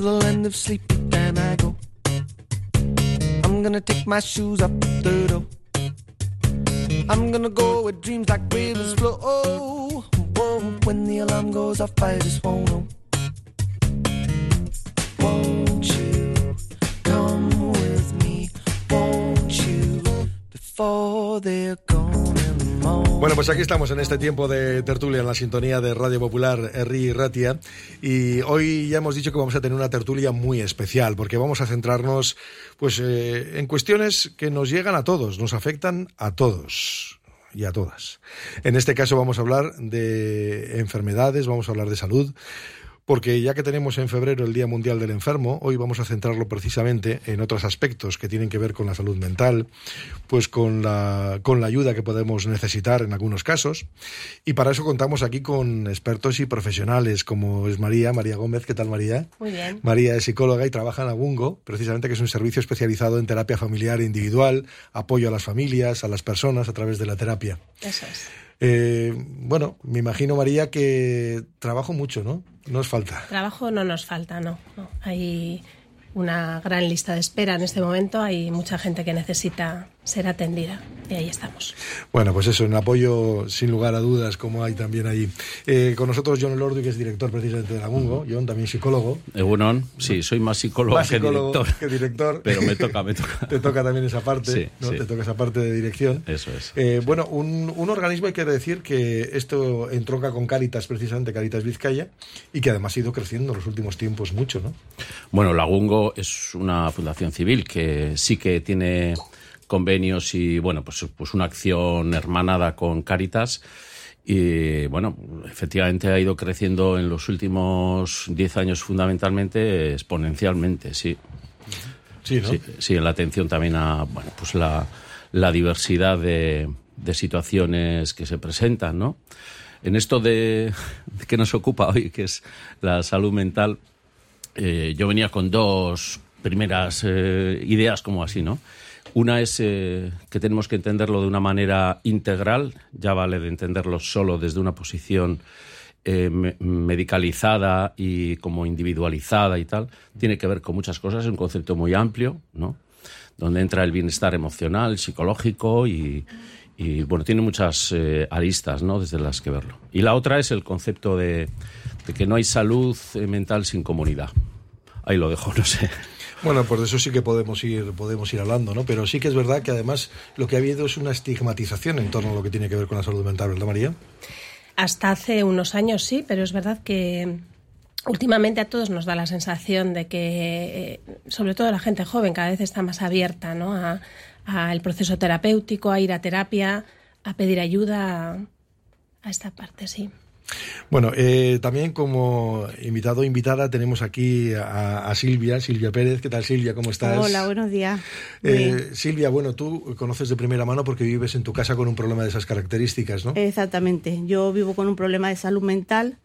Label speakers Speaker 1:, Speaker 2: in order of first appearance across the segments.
Speaker 1: to the land of sleepy time I go. I'm gonna take my shoes up the door. I'm gonna go where dreams like rivers flow. Whoa, when the alarm goes off, I just won't know. Won't you come with me? Won't you before they're gone?
Speaker 2: Bueno, pues aquí estamos en este tiempo de tertulia en la sintonía de Radio Popular Erri Ratia y hoy ya hemos dicho que vamos a tener una tertulia muy especial porque vamos a centrarnos pues eh, en cuestiones que nos llegan a todos, nos afectan a todos y a todas. En este caso vamos a hablar de enfermedades, vamos a hablar de salud, porque ya que tenemos en febrero el Día Mundial del Enfermo, hoy vamos a centrarlo precisamente en otros aspectos que tienen que ver con la salud mental, pues con la, con la ayuda que podemos necesitar en algunos casos. Y para eso contamos aquí con expertos y profesionales, como es María, María Gómez. ¿Qué tal, María?
Speaker 3: Muy bien.
Speaker 2: María es psicóloga y trabaja en Abungo, precisamente que es un servicio especializado en terapia familiar e individual, apoyo a las familias, a las personas a través de la terapia.
Speaker 3: Eso es.
Speaker 2: Eh, bueno, me imagino, María, que trabajo mucho, ¿no? Nos falta.
Speaker 3: Trabajo no nos falta, no. no. Hay una gran lista de espera en este momento. Hay mucha gente que necesita ser atendida y ahí estamos.
Speaker 2: Bueno, pues eso, en apoyo sin lugar a dudas, como hay también ahí. Eh, con nosotros John Lordu, que es director precisamente de la Mungo, John también psicólogo.
Speaker 4: Egunon, sí, soy más psicólogo,
Speaker 2: más
Speaker 4: que, director,
Speaker 2: que director.
Speaker 4: Pero me toca, me toca.
Speaker 2: Te toca también esa parte,
Speaker 4: Sí,
Speaker 2: ¿no?
Speaker 4: sí.
Speaker 2: Te toca esa parte de dirección.
Speaker 4: Eso es.
Speaker 2: Eh, bueno, un, un organismo hay que decir que esto entronca con Caritas, precisamente Caritas Vizcaya, y que además ha ido creciendo en los últimos tiempos mucho, ¿no?
Speaker 4: Bueno, la Gungo es una fundación civil que sí que tiene convenios y, bueno, pues, pues una acción hermanada con Cáritas. Y bueno, efectivamente ha ido creciendo en los últimos 10 años fundamentalmente exponencialmente, sí.
Speaker 2: Sí, ¿no?
Speaker 4: Sí, sí, en la atención también a bueno, pues la, la diversidad de, de situaciones que se presentan, ¿no? En esto de, de que nos ocupa hoy, que es la salud mental, eh, yo venía con dos primeras eh, ideas como así, ¿no? Una es eh, que tenemos que entenderlo de una manera integral, ya vale de entenderlo solo desde una posición eh, me- medicalizada y como individualizada y tal, tiene que ver con muchas cosas, es un concepto muy amplio, ¿no? Donde entra el bienestar emocional, psicológico y, y, bueno, tiene muchas eh, aristas, ¿no? Desde las que verlo. Y la otra es el concepto de, de que no hay salud eh, mental sin comunidad. Ahí lo dejo, no sé.
Speaker 2: Bueno, pues de eso sí que podemos ir, podemos ir hablando, ¿no? Pero sí que es verdad que además lo que ha habido es una estigmatización en torno a lo que tiene que ver con la salud mental, ¿verdad, María?
Speaker 3: Hasta hace unos años sí, pero es verdad que últimamente a todos nos da la sensación de que, eh, sobre todo la gente joven, cada vez está más abierta ¿no? a, a el proceso terapéutico, a ir a terapia, a pedir ayuda, a esta parte, sí.
Speaker 2: Bueno, eh, también como invitado o invitada tenemos aquí a, a Silvia, Silvia Pérez. ¿Qué tal, Silvia? ¿Cómo estás?
Speaker 5: Hola, buenos días.
Speaker 2: Eh. Silvia, bueno, tú conoces de primera mano porque vives en tu casa con un problema de esas características, ¿no?
Speaker 5: Exactamente. Yo vivo con un problema de salud mental,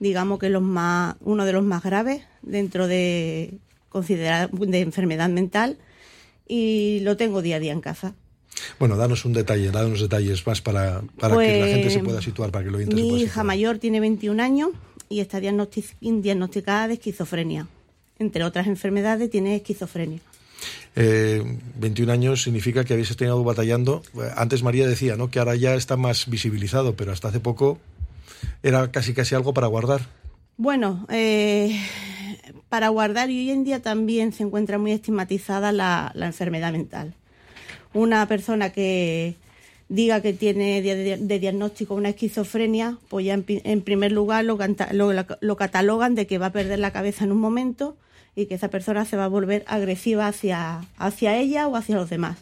Speaker 5: digamos que los más, uno de los más graves dentro de considerar de enfermedad mental y lo tengo día a día en casa.
Speaker 2: Bueno, danos un detalle, danos detalles más para, para que la
Speaker 5: Pues,
Speaker 2: gente se pueda situar, para que lo se
Speaker 5: Mi
Speaker 2: pueda
Speaker 5: hija mayor tiene 21 años y está diagnosti- diagnosticada de esquizofrenia. Entre otras enfermedades tiene esquizofrenia.
Speaker 2: Eh, 21 años significa que habéis estado batallando. Eh, Antes María decía, ¿no? Que ahora ya está más visibilizado, pero hasta hace poco era casi casi algo para guardar.
Speaker 5: Bueno, eh, para guardar y hoy en día también se encuentra muy estigmatizada la, la enfermedad mental. Una persona que diga que tiene de, diagnóstico una esquizofrenia, pues ya en, primer lugar lo catalogan de que va a perder la cabeza en un momento y que esa persona se va a volver agresiva hacia, hacia ella o hacia los demás.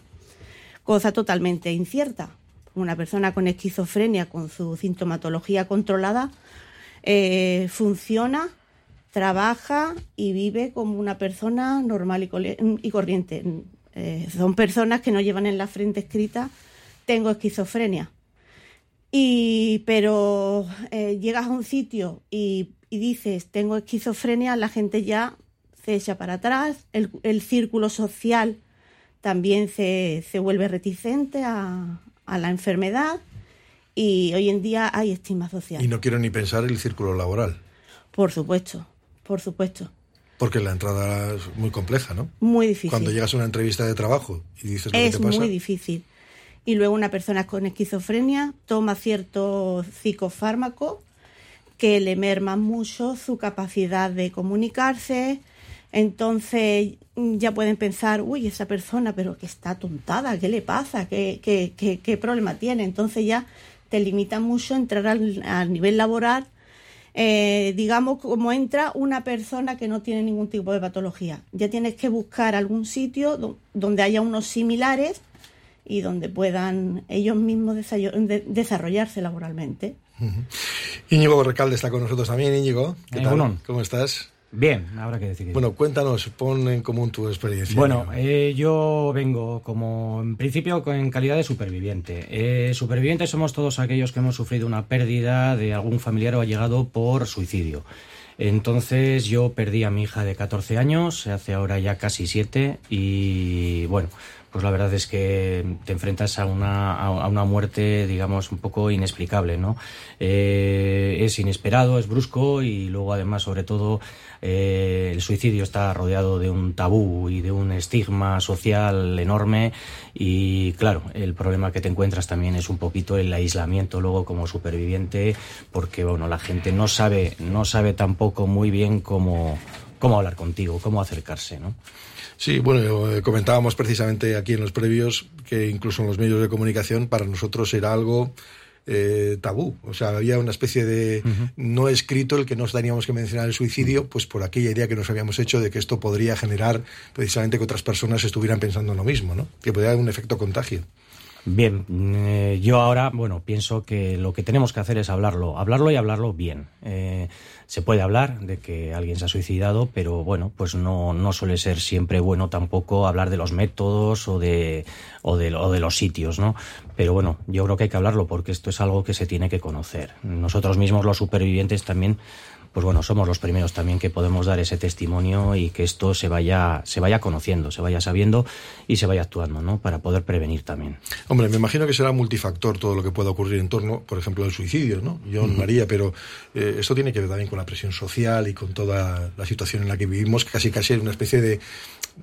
Speaker 5: Cosa totalmente incierta, una persona con esquizofrenia, con su sintomatología controlada, eh, funciona, trabaja y vive como una persona normal y, corriente. Eh, son personas que no llevan en la frente escrita tengo esquizofrenia. Y, pero eh, llegas a un sitio y, dices tengo esquizofrenia, la gente ya se echa para atrás, el, círculo social también se, se vuelve reticente a, a la enfermedad y hoy en día hay estima social.
Speaker 2: Y no quiero ni pensar el círculo laboral.
Speaker 5: Por supuesto, por supuesto.
Speaker 2: Porque la entrada es muy compleja, ¿no?
Speaker 5: Muy difícil.
Speaker 2: Cuando llegas a una entrevista de trabajo y dices lo que te pasa.
Speaker 5: Es muy difícil. Y luego una persona con esquizofrenia toma cierto psicofármaco que le merman mucho su capacidad de comunicarse. Entonces ya pueden pensar, uy, esa persona, pero que está tontada, ¿qué le pasa? ¿Qué, qué, qué, qué problema tiene? Entonces ya te limita mucho entrar al, nivel laboral, eh, digamos, como entra una persona que no tiene ningún tipo de patología. Ya tienes que buscar algún sitio donde haya unos similares y donde puedan ellos mismos desarrollarse laboralmente.
Speaker 2: Íñigo Recalde está con nosotros también. Íñigo, ¿qué tal? ¿Cómo estás?
Speaker 6: Bien, habrá que decir.
Speaker 2: Bueno, cuéntanos, pon en común tu experiencia.
Speaker 6: Bueno, eh, yo vengo como, en principio, en calidad de superviviente. Eh, supervivientes somos todos aquellos que hemos sufrido una pérdida de algún familiar o allegado por suicidio. Entonces yo perdí a mi hija de 14 años, hace ahora ya casi 7, y bueno, pues la verdad es que te enfrentas a una, a una muerte, digamos, un poco inexplicable, ¿no? Eh, es inesperado, es brusco y luego además, sobre todo, eh, el suicidio está rodeado de un tabú y de un estigma social enorme y claro, el problema que te encuentras también es un poquito el aislamiento luego como superviviente porque bueno, la gente no sabe, no sabe tampoco muy bien cómo, cómo hablar contigo, cómo acercarse, ¿no?
Speaker 2: Sí, bueno, eh, comentábamos precisamente aquí en los previos que incluso en los medios de comunicación para nosotros era algo eh, tabú. O sea, había una especie de no escrito el que nos teníamos que mencionar el suicidio, pues por aquella idea que nos habíamos hecho de que esto podría generar precisamente que otras personas estuvieran pensando en lo mismo, ¿no? Que podría haber un efecto contagio.
Speaker 6: Bien, eh, yo ahora, bueno, pienso que lo que tenemos que hacer es hablarlo, hablarlo y hablarlo bien. Eh, se puede hablar de que alguien se ha suicidado, pero bueno, pues no, no suele ser siempre bueno tampoco hablar de los métodos o de, o de, o de los sitios, ¿no? Pero bueno, yo creo que hay que hablarlo porque esto es algo que se tiene que conocer. Nosotros mismos, los supervivientes, también pues bueno, somos los primeros también que podemos dar ese testimonio y que esto se vaya, se vaya conociendo, se vaya sabiendo y se vaya actuando, ¿no? Para poder prevenir también.
Speaker 2: Hombre, me imagino que será multifactor todo lo que pueda ocurrir en torno, por ejemplo, al suicidio, ¿no? Yo, María, pero eh, esto tiene que ver también con la presión social y con toda la situación en la que vivimos, que casi casi es una especie de,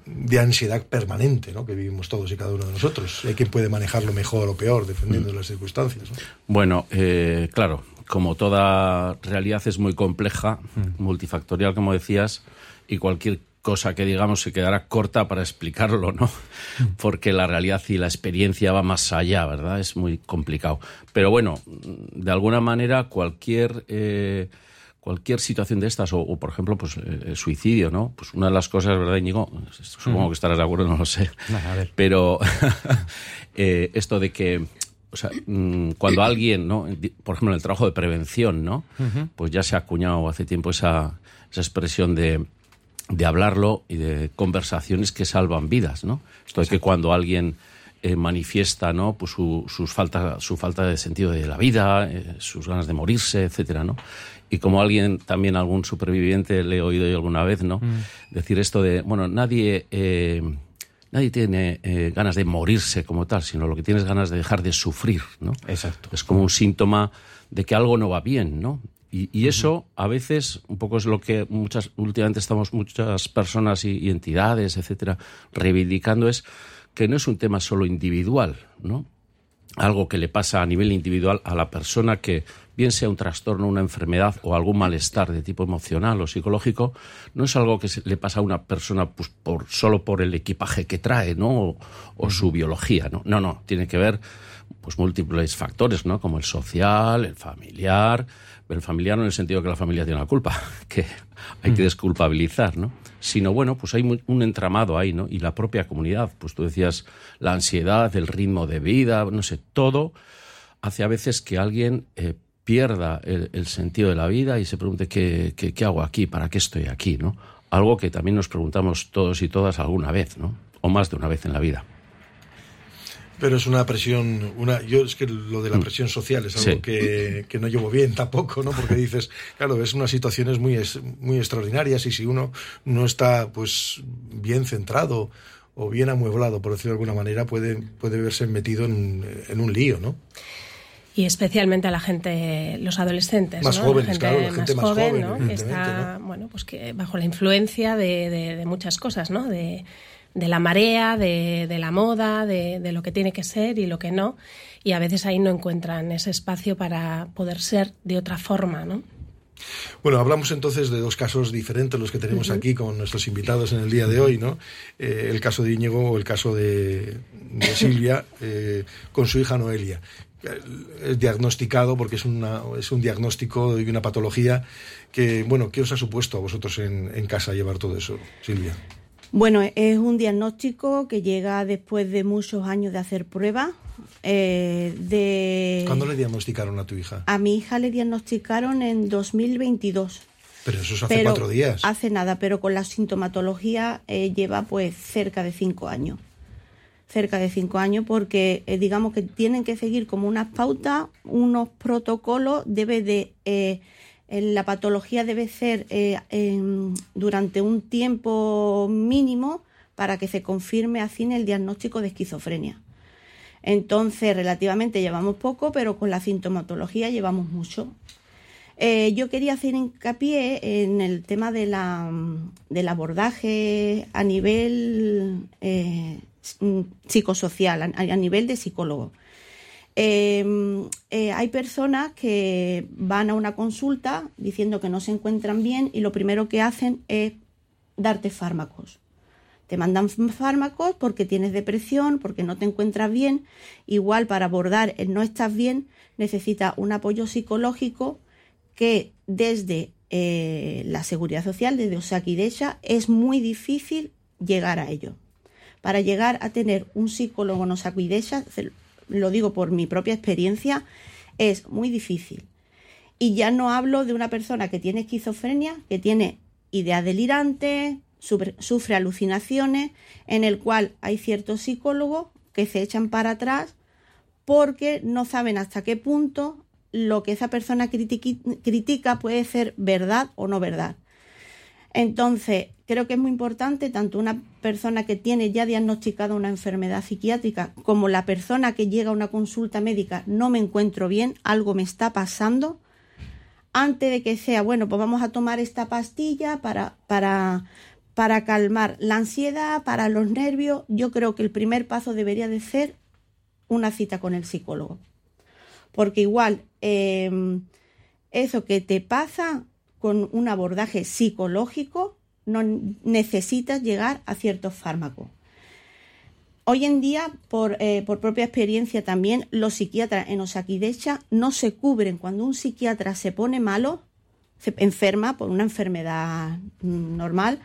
Speaker 2: de ansiedad permanente, ¿no? Que vivimos todos y cada uno de nosotros. Hay quien puede manejarlo mejor o peor, dependiendo de las circunstancias. ¿no?
Speaker 4: Bueno, eh, claro, como toda realidad es muy compleja, mm. multifactorial, como decías, y cualquier cosa que digamos se quedará corta para explicarlo, ¿no? Mm. Porque la realidad y la experiencia va más allá, ¿verdad? Es muy complicado. Pero bueno, de alguna manera cualquier eh, cualquier situación de estas, o, por ejemplo, pues el suicidio, ¿no? Pues una de las cosas, ¿verdad, Íñigo? Supongo mm. que estarás de acuerdo, no lo sé. Pero eh, esto de que o sea, mm, cuando alguien, ¿no? por ejemplo, en el trabajo de prevención, ¿no? Pues ya se ha acuñado hace tiempo esa, esa expresión de, de hablarlo y de conversaciones que salvan vidas, ¿no? Esto es que cuando alguien eh, manifiesta, ¿no? Pues su, sus falta, su falta de sentido de la vida, eh, sus ganas de morirse, etcétera, ¿no? Y como alguien, también algún superviviente le he oído yo alguna vez, ¿no? Mm. Decir esto de, bueno, nadie... Eh, nadie tiene eh, ganas de morirse como tal, sino lo que tiene es ganas de dejar de sufrir, ¿no?
Speaker 6: Exacto.
Speaker 4: Es como un síntoma de que algo no va bien, ¿no? Y, eso a veces un poco es lo que muchas últimamente estamos muchas personas y, entidades, etcétera, reivindicando es que no es un tema solo individual, ¿no? Algo que le pasa a nivel individual a la persona que bien sea un trastorno, una enfermedad o algún malestar de tipo emocional o psicológico, no es algo que le pasa a una persona pues, por, solo por el equipaje que trae, ¿no? O, su biología, ¿no? No, no, tiene que ver pues múltiples factores, ¿no? Como el social, el familiar, el familiar no en el sentido que la familia tiene la culpa, que hay que mm. desculpabilizar, ¿no? Sino, bueno, pues hay un entramado ahí, ¿no? Y la propia comunidad, pues tú decías la ansiedad, el ritmo de vida, no sé, todo hace a veces que alguien eh, pierda el, el, sentido de la vida y se pregunte ¿qué, qué, qué hago aquí, para qué estoy aquí, ¿no? Algo que también nos preguntamos todos y todas alguna vez, ¿no? O más de una vez en la vida.
Speaker 2: Pero es una presión, una, yo es que lo de la presión social es algo
Speaker 4: Sí.
Speaker 2: que, que no llevo bien tampoco, ¿no? Porque dices, claro, es unas situaciones muy, muy extraordinarias y si uno no está pues bien centrado o bien amueblado, por decirlo de alguna manera, puede, puede verse metido en, en un lío, ¿no?
Speaker 3: Y especialmente a la gente, los adolescentes,
Speaker 2: Más
Speaker 3: ¿no?
Speaker 2: jóvenes,
Speaker 3: la gente
Speaker 2: claro, la
Speaker 3: más
Speaker 2: gente más
Speaker 3: joven,
Speaker 2: joven,
Speaker 3: ¿no? Que está, bueno, pues que bajo la influencia de, de- de muchas cosas, ¿no? De, de la marea, de, de la moda, de, de lo que tiene que ser y lo que no. Y a veces ahí no encuentran ese espacio para poder ser de otra forma, ¿no?
Speaker 2: Bueno, hablamos entonces de dos casos diferentes los que tenemos aquí con nuestros invitados en el día de hoy, ¿no? Eh, el caso de Íñigo o el caso de, de Silvia eh, con su hija Noelia. Eh, Es diagnosticado porque es, una, es un diagnóstico y una patología que, bueno, ¿qué os ha supuesto a vosotros en, en casa llevar todo eso, Silvia?
Speaker 5: Bueno, es un diagnóstico que llega después de muchos años de hacer pruebas. eh, de...
Speaker 2: ¿Cuándo le diagnosticaron a tu hija?
Speaker 5: A mi hija le diagnosticaron en 2022.
Speaker 2: Pero eso es hace
Speaker 5: pero
Speaker 2: cuatro días.
Speaker 5: Hace nada, pero con la sintomatología eh, lleva pues cerca de cinco años. Cerca de cinco años porque eh, digamos que tienen que seguir como unas pautas, unos protocolos, debe de... eh, en la patología debe ser eh, durante un tiempo mínimo para que se confirme así el diagnóstico de esquizofrenia. Entonces, relativamente llevamos poco, pero con la sintomatología llevamos mucho. Yo quería hacer hincapié en el tema de la, del abordaje a nivel psicosocial, a, nivel de psicólogo. Eh, eh, hay personas que van a una consulta diciendo que no se encuentran bien y lo primero que hacen es darte fármacos. Te mandan fármacos porque tienes depresión, porque no te encuentras bien. Igual para abordar el no estás bien necesitas un apoyo psicológico que desde eh, la seguridad social, desde Osakidecha, es muy difícil llegar a ello. Para llegar a tener un psicólogo en Osakidecha, lo digo por mi propia experiencia, es muy difícil. Y ya no hablo de una persona que tiene esquizofrenia, que tiene ideas delirantes, sufre, alucinaciones, en el cual hay ciertos psicólogos que se echan para atrás porque no saben hasta qué punto lo que esa persona critica puede ser verdad o no verdad. Entonces, creo que es muy importante tanto una persona que tiene ya diagnosticada una enfermedad psiquiátrica como la persona que llega a una consulta médica, no me encuentro bien, algo me está pasando, antes de que sea, bueno, pues vamos a tomar esta pastilla para, para, para calmar la ansiedad, para los nervios, yo creo que el primer paso debería de ser una cita con el psicólogo. Porque igual, eh, eso que te pasa con un abordaje psicológico, no necesitas llegar a ciertos fármacos. Hoy en día, por, eh, por propia experiencia también, los psiquiatras en Osakidecha no se cubren. Cuando un psiquiatra se pone malo, se enferma por una enfermedad normal,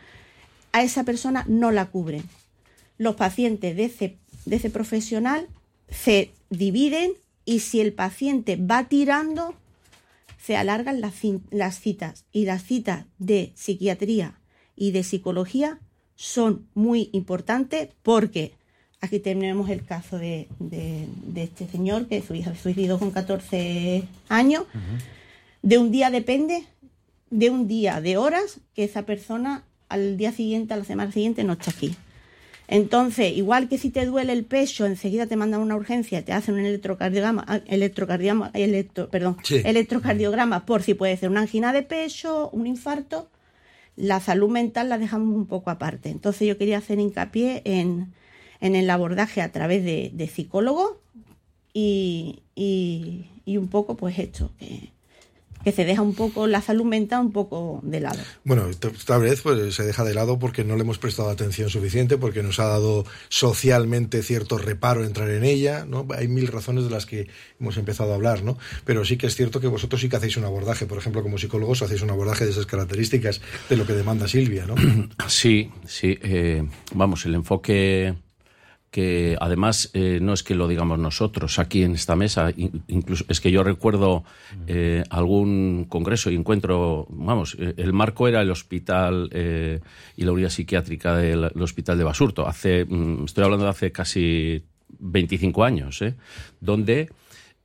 Speaker 5: a esa persona no la cubren. Los pacientes de ese, profesional se dividen y si el paciente va tirando, se alargan las citas. Y las citas de psiquiatría y de psicología son muy importantes porque aquí tenemos el caso de, de, de este señor que su hija se suicidó con 14 años. Uh -huh. De un día depende, de un día, de horas, que esa persona al día siguiente, a la semana siguiente, no está aquí. Entonces, igual que si te duele el pecho, enseguida te mandan una urgencia, te hacen un electrocardiograma, electrocardiograma, electro, perdón, sí. electrocardiograma por si puede ser una angina de pecho, un infarto, la salud mental la dejamos un poco aparte. Entonces yo quería hacer hincapié en, en el abordaje a través de, de psicólogos y, y, un poco pues esto, que se deja un poco la salud mental un poco de lado.
Speaker 2: Bueno, esta vez pues se deja de lado porque no le hemos prestado atención suficiente, porque nos ha dado socialmente cierto reparo entrar en ella, ¿no? Hay mil razones de las que hemos empezado a hablar, ¿no? Pero sí que es cierto que vosotros sí que hacéis un abordaje, por ejemplo, como psicólogos hacéis un abordaje de esas características de lo que demanda Silvia, ¿no?
Speaker 4: Sí, sí. Eh, vamos, el enfoque que además eh, no es que lo digamos nosotros aquí en esta mesa, incluso es que yo recuerdo eh, algún congreso y encuentro, vamos, eh, el marco era el hospital y la unidad psiquiátrica del, hospital de Basurto, hace, mm, estoy hablando de hace casi 25 años, donde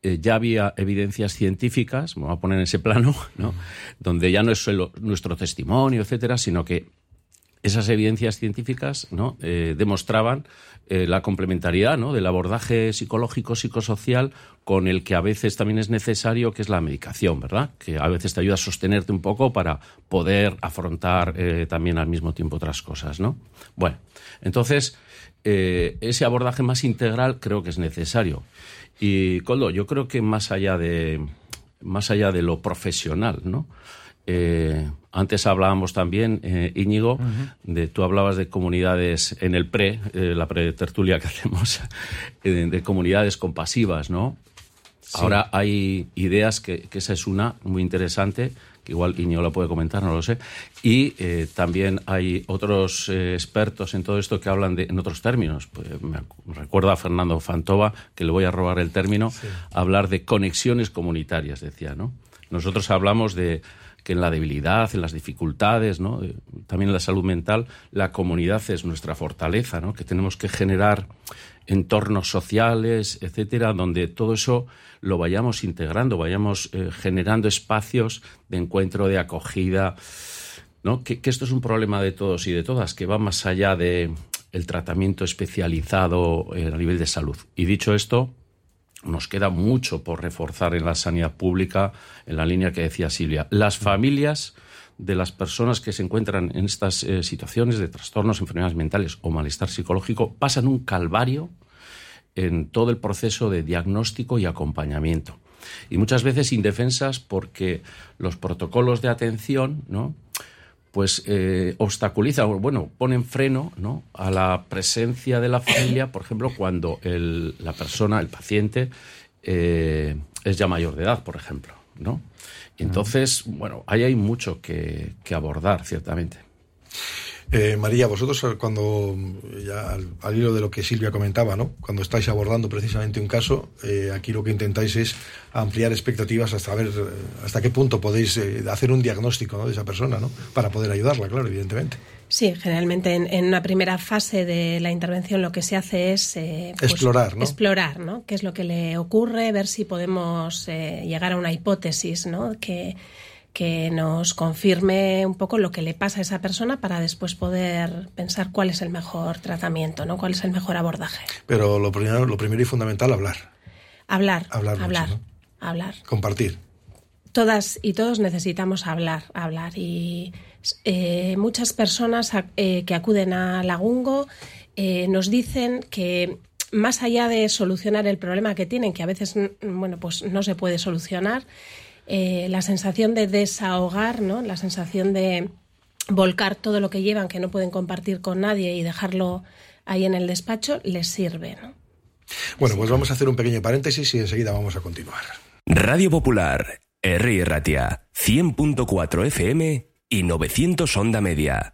Speaker 4: ya había evidencias científicas, me voy a poner en ese plano, ¿no? donde ya no es solo nuestro testimonio, etcétera, sino que esas evidencias científicas ¿no? demostraban eh, la complementariedad del abordaje psicológico, psicosocial, con el que a veces también es necesario, que es la medicación, ¿verdad? Que a veces te ayuda a sostenerte un poco para poder afrontar eh, también al mismo tiempo otras cosas, ¿no? Bueno, entonces, eh, ese abordaje más integral creo que es necesario. Y, Coldo, yo creo que más allá de, más allá de lo profesional, ¿no? Eh, antes hablábamos también, eh, Íñigo, de tú hablabas de comunidades en el pre, eh, la pre-tertulia que hacemos, de comunidades compasivas, ¿no? Ahora hay ideas que, esa es una muy interesante, que igual Íñigo la puede comentar, no lo sé. Y también hay otros expertos en todo esto que hablan de, en otros términos. Pues me recuerdo a Fernando Fantova, que le voy a robar el término, hablar de conexiones comunitarias, decía, ¿no? Nosotros hablamos de que en la debilidad, en las dificultades, ¿no? Eh, también en la salud mental, la comunidad es nuestra fortaleza, ¿no? que tenemos que generar entornos sociales, etcétera, donde todo eso lo vayamos integrando, vayamos eh, generando espacios de encuentro, de acogida, ¿no? Que, esto es un problema de todos y de todas, que va más allá de el tratamiento especializado eh, a nivel de salud. Y dicho esto, nos queda mucho por reforzar en la sanidad pública, en la línea que decía Silvia. Las familias de las personas que se encuentran en estas eh, situaciones de trastornos, enfermedades mentales o malestar psicológico pasan un calvario en todo el proceso de diagnóstico y acompañamiento. Y muchas veces indefensas porque los protocolos de atención, ¿no? Pues eh, obstaculiza, bueno, ponen freno ¿no? a la presencia de la familia, por ejemplo, cuando el, la persona, el paciente, eh, es ya mayor de edad, por ejemplo, ¿no? Entonces, bueno, ahí hay mucho que, que abordar, ciertamente.
Speaker 2: Eh, María, vosotros eh, cuando, ya al, hilo de lo que Silvia comentaba, ¿no? cuando estáis abordando precisamente un caso, eh, aquí lo que intentáis es ampliar expectativas hasta ver hasta qué punto podéis hacer un diagnóstico de esa persona, ¿no? para poder ayudarla, claro, evidentemente.
Speaker 3: Sí, generalmente en, una primera fase de la intervención lo que se hace es
Speaker 2: pues, explorar, ¿no?
Speaker 3: Explorar, ¿no? Qué es lo que le ocurre, ver si podemos llegar a una hipótesis, ¿no? Que que nos confirme un poco lo que le pasa a esa persona para después poder pensar cuál es el mejor tratamiento, ¿no? cuál es el mejor abordaje.
Speaker 2: Pero lo primero, lo primero y fundamental, hablar.
Speaker 3: Hablar, hablar, hablar, hablar.
Speaker 2: Compartir.
Speaker 3: Todas y todos necesitamos hablar, hablar. Y eh, muchas personas eh, que acuden a Lagungo eh, nos dicen que más allá de solucionar el problema que tienen, que a veces bueno, pues no se puede solucionar, eh, la sensación de desahogar, ¿no? la sensación de volcar todo lo que llevan que no pueden compartir con nadie y dejarlo ahí en el despacho, les sirve.
Speaker 2: Bueno, pues vamos a hacer un pequeño paréntesis y enseguida vamos a continuar.
Speaker 7: Radio Popular, R. Ratia, 100.4 FM y 900 Onda Media.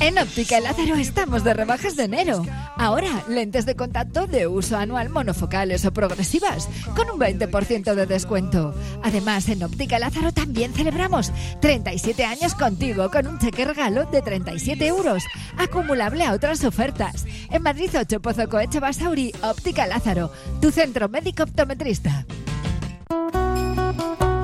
Speaker 8: En Óptica Lázaro estamos de rebajas de enero. Ahora, lentes de contacto de uso anual monofocales o progresivas, con un 20% de descuento. Además, en Óptica Lázaro también celebramos 37 años contigo con un cheque regalo de 37 euros, acumulable a otras ofertas. En Madrid 8 Pozo Coeche Basauri, Óptica Lázaro, tu centro médico optometrista.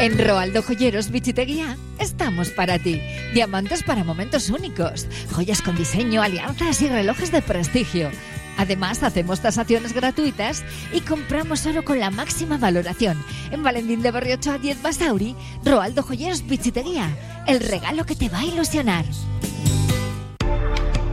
Speaker 8: En Roaldo Joyeros Bichiteguía estamos para ti. Diamantes para momentos únicos, joyas con diseño, alianzas y relojes de prestigio. Además, hacemos tasaciones gratuitas y compramos oro con la máxima valoración. En Valentín de Barriocho a 10 Basauri, Roaldo Joyeros Bichiteguía. El regalo que te va a ilusionar.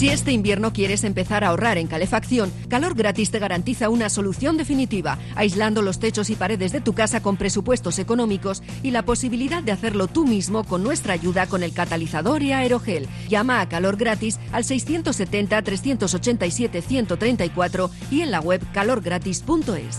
Speaker 9: Si este invierno quieres empezar a ahorrar en calefacción, Calor Gratis te garantiza una solución definitiva, aislando los techos y paredes de tu casa con presupuestos económicos y la posibilidad de hacerlo tú mismo con nuestra ayuda con el catalizador y aerogel. Llama a Calor Gratis al 670 387 134 y en la web calorgratis.es.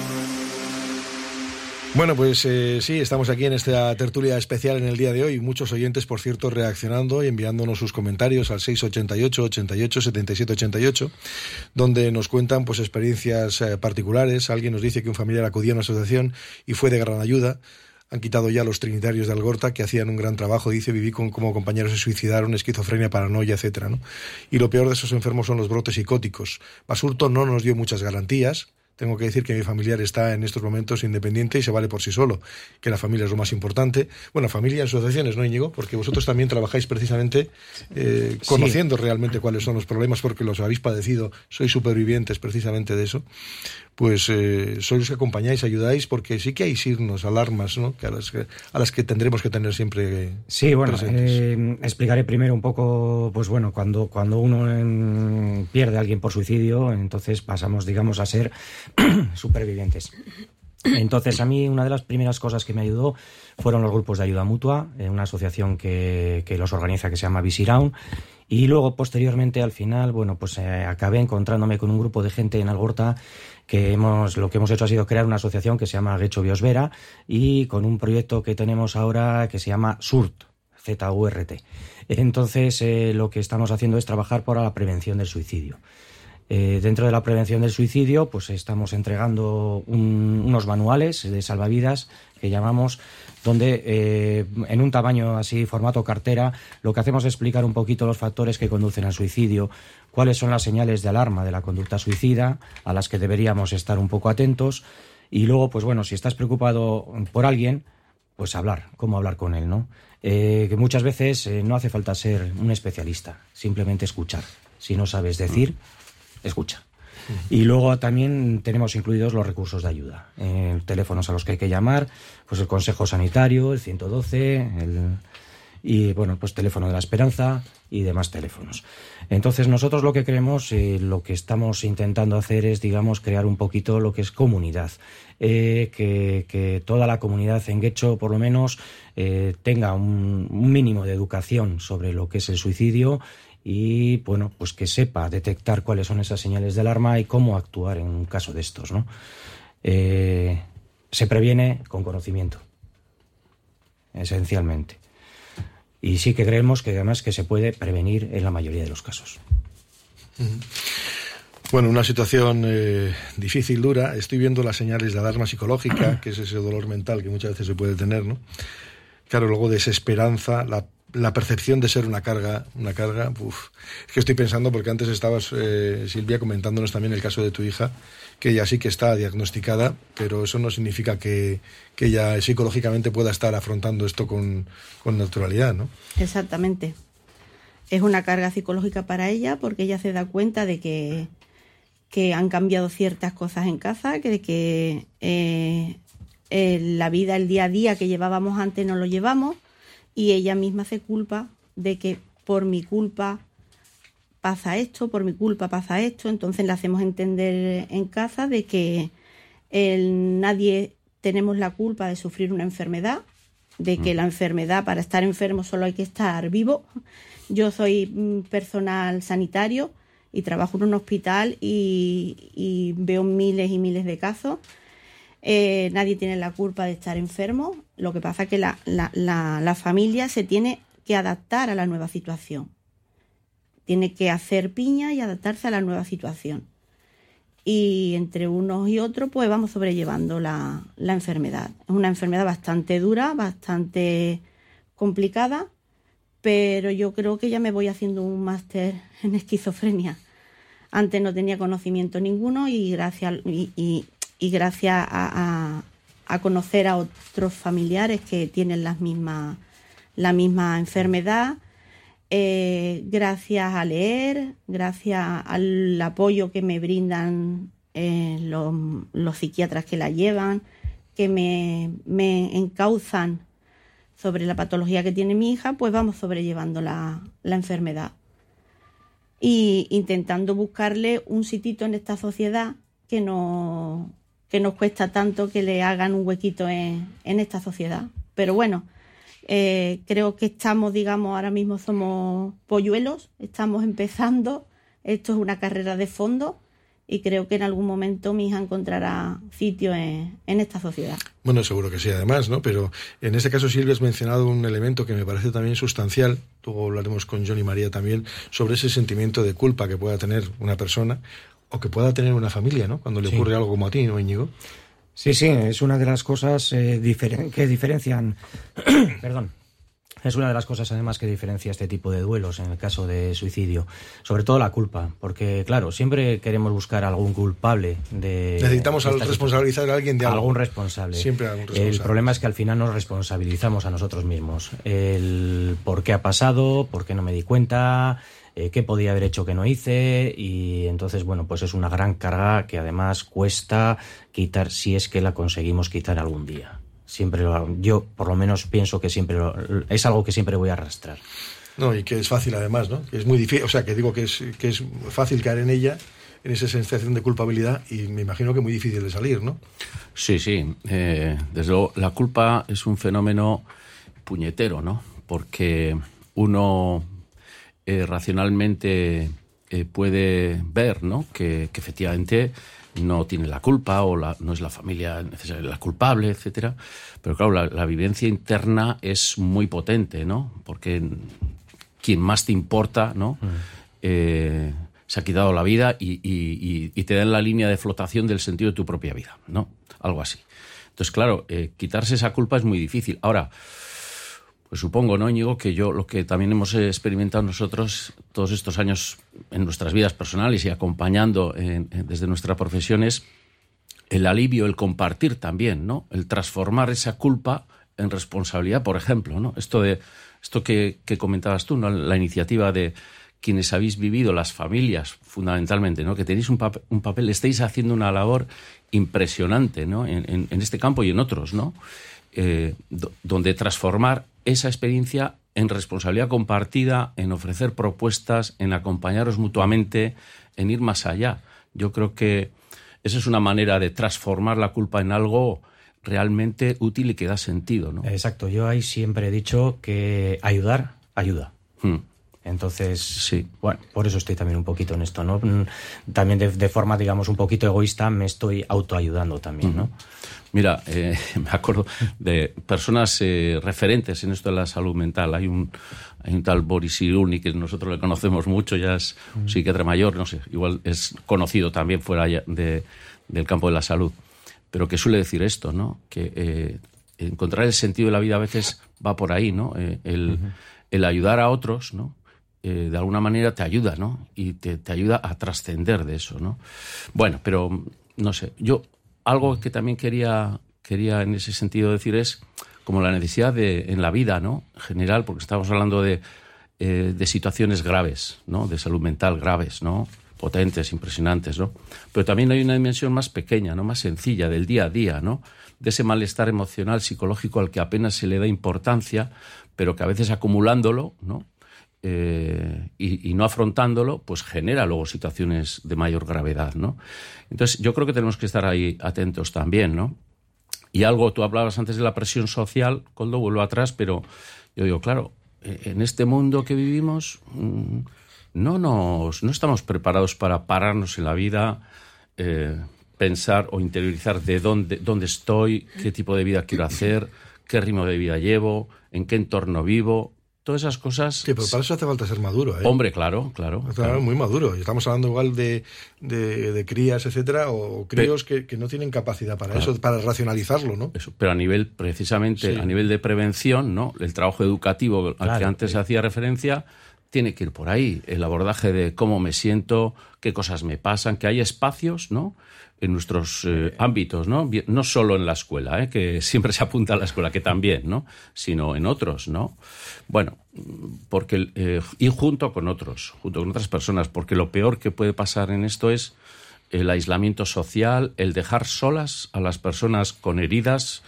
Speaker 2: Bueno, pues eh, sí, estamos aquí en esta tertulia especial en el día de hoy. Muchos oyentes, por cierto, reaccionando y enviándonos sus comentarios al 688 88 77 88, donde nos cuentan pues experiencias eh, particulares. Alguien nos dice que un familiar acudió a una asociación y fue de gran ayuda. Han quitado ya los trinitarios de Algorta, que hacían un gran trabajo. Dice, viví con, como compañeros se suicidaron, esquizofrenia, paranoia, etcétera. Y lo peor de esos enfermos son los brotes psicóticos. Basurto no nos dio muchas garantías, tengo que decir que mi familiar está en estos momentos independiente y se vale por sí solo, que la familia es lo más importante. Bueno, familia y asociaciones, ¿no, Íñigo? Porque vosotros también trabajáis precisamente eh, conociendo realmente cuáles son los problemas, porque los habéis padecido, sois supervivientes precisamente de eso. Pues eh, sois los que acompañáis, ayudáis, porque sí que hay signos, alarmas, ¿no? Que a, las que, a las que tendremos que tener siempre.
Speaker 6: Sí, bueno, eh, explicaré primero un poco, pues bueno, cuando, cuando uno en- pierde a alguien por suicidio, entonces pasamos, digamos, a ser supervivientes. Entonces, a mí una de las primeras cosas que me ayudó fueron los grupos de ayuda mutua, eh, una asociación que, que los organiza que se llama Visiraun. Y luego, posteriormente, al final, bueno, pues eh, acabé encontrándome con un grupo de gente en Algorta que hemos, lo que hemos hecho ha sido crear una asociación que se llama Gecho Biosfera y con un proyecto que tenemos ahora que se llama SURT, Z-U-R-T. Entonces, eh, lo que estamos haciendo es trabajar por la prevención del suicidio. Eh, dentro de la prevención del suicidio, pues estamos entregando un- unos manuales de salvavidas que llamamos, donde eh, en un tamaño así, formato cartera, lo que hacemos es explicar un poquito los factores que conducen al suicidio, cuáles son las señales de alarma de la conducta suicida, a las que deberíamos estar un poco atentos, y luego, pues bueno, si estás preocupado por alguien, pues hablar, cómo hablar con él, ¿no? Eh, que muchas veces eh, no hace falta ser un especialista, simplemente escuchar. Si no sabes decir, escucha. Y luego también tenemos incluidos los recursos de ayuda, eh, teléfonos a los que hay que llamar, pues el Consejo Sanitario, el 112, el, y bueno, pues teléfono de la esperanza y demás teléfonos. Entonces nosotros lo que creemos, eh, lo que estamos intentando hacer es, digamos, crear un poquito lo que es comunidad. Eh, que, que toda la comunidad en Guecho, por lo menos, eh, tenga un, un mínimo de educación sobre lo que es el suicidio y, bueno, pues que sepa detectar cuáles son esas señales de alarma y cómo actuar en un caso de estos, ¿no? Eh, se previene con conocimiento, esencialmente. Y sí que creemos que además que se puede prevenir en la mayoría de los casos.
Speaker 2: Bueno, una situación eh, difícil, dura. Estoy viendo las señales de alarma psicológica, que es ese dolor mental que muchas veces se puede tener, ¿no? Claro, luego desesperanza, la, la percepción de ser una carga, una carga, uf. Es que estoy pensando, porque antes estabas, eh, Silvia, comentándonos también el caso de tu hija, que ella sí que está diagnosticada, pero eso no significa que, que ella psicológicamente pueda estar afrontando esto con, con naturalidad, ¿no?
Speaker 5: Exactamente. Es una carga psicológica para ella porque ella se da cuenta de que, que han cambiado ciertas cosas en casa, que, de que eh, eh, la vida, el día a día que llevábamos antes no lo llevamos y ella misma se culpa de que por mi culpa pasa esto, por mi culpa pasa esto, entonces le hacemos entender en casa de que el, nadie tenemos la culpa de sufrir una enfermedad, de que la enfermedad, para estar enfermo solo hay que estar vivo. Yo soy mm, personal sanitario y trabajo en un hospital y, y veo miles y miles de casos. Eh, nadie tiene la culpa de estar enfermo. Lo que pasa es que la, la, la, familia se tiene que adaptar a la nueva situación. Tiene que hacer piña y adaptarse a la nueva situación. Y entre unos y otros, pues vamos sobrellevando la, la enfermedad. Es una enfermedad bastante dura, bastante complicada, pero yo creo que ya me voy haciendo un máster en esquizofrenia. Antes no tenía conocimiento ninguno y gracias, y, y gracias a, conocer a otros familiares que tienen la misma enfermedad, eh, gracias a leer, gracias al apoyo que me brindan eh, los, los, psiquiatras que la llevan, que me, me encauzan sobre la patología que tiene mi hija, pues vamos sobrellevando la, la enfermedad. Y intentando buscarle un sitito en esta sociedad que, no, que nos cuesta tanto que le hagan un huequito en, en esta sociedad. Pero bueno, eh, creo que estamos, digamos, ahora mismo somos polluelos, estamos empezando, esto es una carrera de fondo y creo que en algún momento mi hija encontrará sitio en, en, esta sociedad.
Speaker 2: Bueno, seguro que sí, además, ¿no? Pero en este caso, Silvia, has mencionado un elemento que me parece también sustancial, luego hablaremos con John y María también, sobre ese sentimiento de culpa que pueda tener una persona o que pueda tener una familia, ¿no? Cuando le sí. ocurre algo como a ti, ¿no, Íñigo?
Speaker 6: Sí, sí, es una de las cosas eh, diferen que diferencian, perdón, es una de las cosas además que diferencia este tipo de duelos en el caso de suicidio, sobre todo la culpa, porque claro, siempre queremos buscar algún culpable de
Speaker 2: Necesitamos responsabilizar a alguien de algo.
Speaker 6: algún responsable.
Speaker 2: Siempre algún responsable.
Speaker 6: El problema es que al final nos responsabilizamos a nosotros mismos. El por qué ha pasado, por qué no me di cuenta, eh, qué podía haber hecho que no hice y entonces bueno pues es una gran carga que además cuesta quitar si es que la conseguimos quitar algún día. Siempre lo, yo por lo menos pienso que siempre lo, es algo que siempre voy a arrastrar.
Speaker 2: No y que es fácil además no que es muy difícil o sea que digo que es que es fácil caer en ella en esa sensación de culpabilidad y me imagino que muy difícil de salir no
Speaker 4: sí sí eh, desde luego la culpa es un fenómeno puñetero no porque uno eh, racionalmente eh, puede ver ¿no? que, que, efectivamente no tiene la culpa o la, no es la familia la culpable, etcétera. Pero claro, la, la, vivencia interna es muy potente, ¿no? Porque quien más te importa, ¿no? Mm. Eh, se ha quitado la vida y, y, y, te da en la línea de flotación del sentido de tu propia vida, ¿no? Algo así. Entonces, claro, eh, quitarse esa culpa es muy difícil. Ahora, pues supongo, ¿no, Íñigo, que yo lo que también hemos experimentado nosotros todos estos años en nuestras vidas personales y acompañando en, en, desde nuestra profesión es el alivio, el compartir también, ¿no? El transformar esa culpa en responsabilidad, por ejemplo, ¿no? Esto de esto que, comentabas tú, ¿no? La iniciativa de quienes habéis vivido, las familias, fundamentalmente, ¿no? Que tenéis un, papel, un papel estáis haciendo una labor impresionante, ¿no? En, en este campo y en otros, ¿no? Eh, donde transformar esa experiencia en responsabilidad compartida, en ofrecer propuestas, en acompañaros mutuamente, en ir más allá. Yo creo que esa es una manera de transformar la culpa en algo realmente útil y que da sentido. ¿no?
Speaker 6: Exacto, yo ahí siempre he dicho que ayudar ayuda. Hmm. Entonces, sí. bueno, por eso estoy también un poquito en esto, ¿no? Mm, También de, de forma, digamos, un poquito egoísta me estoy autoayudando también, ¿no?
Speaker 4: Mira, eh, me acuerdo de personas eh, referentes en esto de la salud mental. Hay un, hay un tal Boris Iruni que nosotros le conocemos mucho, ya es un psiquiatra mayor, no sé, igual es conocido también fuera de- del campo de la salud, pero que suele decir esto, ¿no? Que eh, encontrar el sentido de la vida a veces va por ahí, ¿no? Eh, el, el ayudar a otros, ¿no? Eh, de alguna manera te ayuda, ¿no? Y te, te ayuda a trascender de eso, ¿no? Bueno, pero no sé, yo algo que también quería, quería en ese sentido decir es como la necesidad de, en la vida, ¿no? En general, porque estamos hablando de, eh, de situaciones graves, ¿no? De salud mental graves, ¿no? Potentes, impresionantes, ¿no? Pero también hay una dimensión más pequeña, ¿no? Más sencilla, del día a día, ¿no? De ese malestar emocional, psicológico al que apenas se le da importancia, pero que a veces acumulándolo, ¿no? Eh, y, no afrontándolo, pues genera luego situaciones de mayor gravedad, ¿no? Entonces, yo creo que tenemos que estar ahí atentos también, ¿no? Y algo, tú hablabas antes de la presión social, cuando vuelvo atrás, pero yo digo, claro, eh, en este mundo que vivimos, mm, no, nos, no estamos preparados para pararnos en la vida, eh, pensar o interiorizar de dónde, dónde estoy, qué tipo de vida quiero hacer, qué ritmo de vida llevo, en qué entorno vivo. Todas esas cosas.
Speaker 2: Sí, pero para eso hace falta ser maduro, ¿eh?
Speaker 4: Hombre, claro, claro.
Speaker 2: Claro, muy maduro. Y estamos hablando igual de, de, de crías, etcétera, o críos que, que no tienen capacidad para
Speaker 4: Claro.
Speaker 2: eso, para racionalizarlo, ¿no?
Speaker 4: Eso, pero a nivel, precisamente,
Speaker 2: Sí.
Speaker 4: a nivel de prevención, ¿no? El trabajo educativo al que antes
Speaker 2: sí.
Speaker 4: hacía referencia tiene que ir por ahí. El abordaje de cómo me siento, qué cosas me pasan, que hay espacios, ¿no? En nuestros eh, ámbitos, ¿no? No solo en la escuela, ¿eh? que siempre se apunta a la escuela, que también, ¿no? Sino en otros, ¿no? Bueno, porque eh, y junto con otros, junto con otras personas, porque lo peor que puede pasar en esto es el aislamiento social, el dejar solas a las personas con heridas,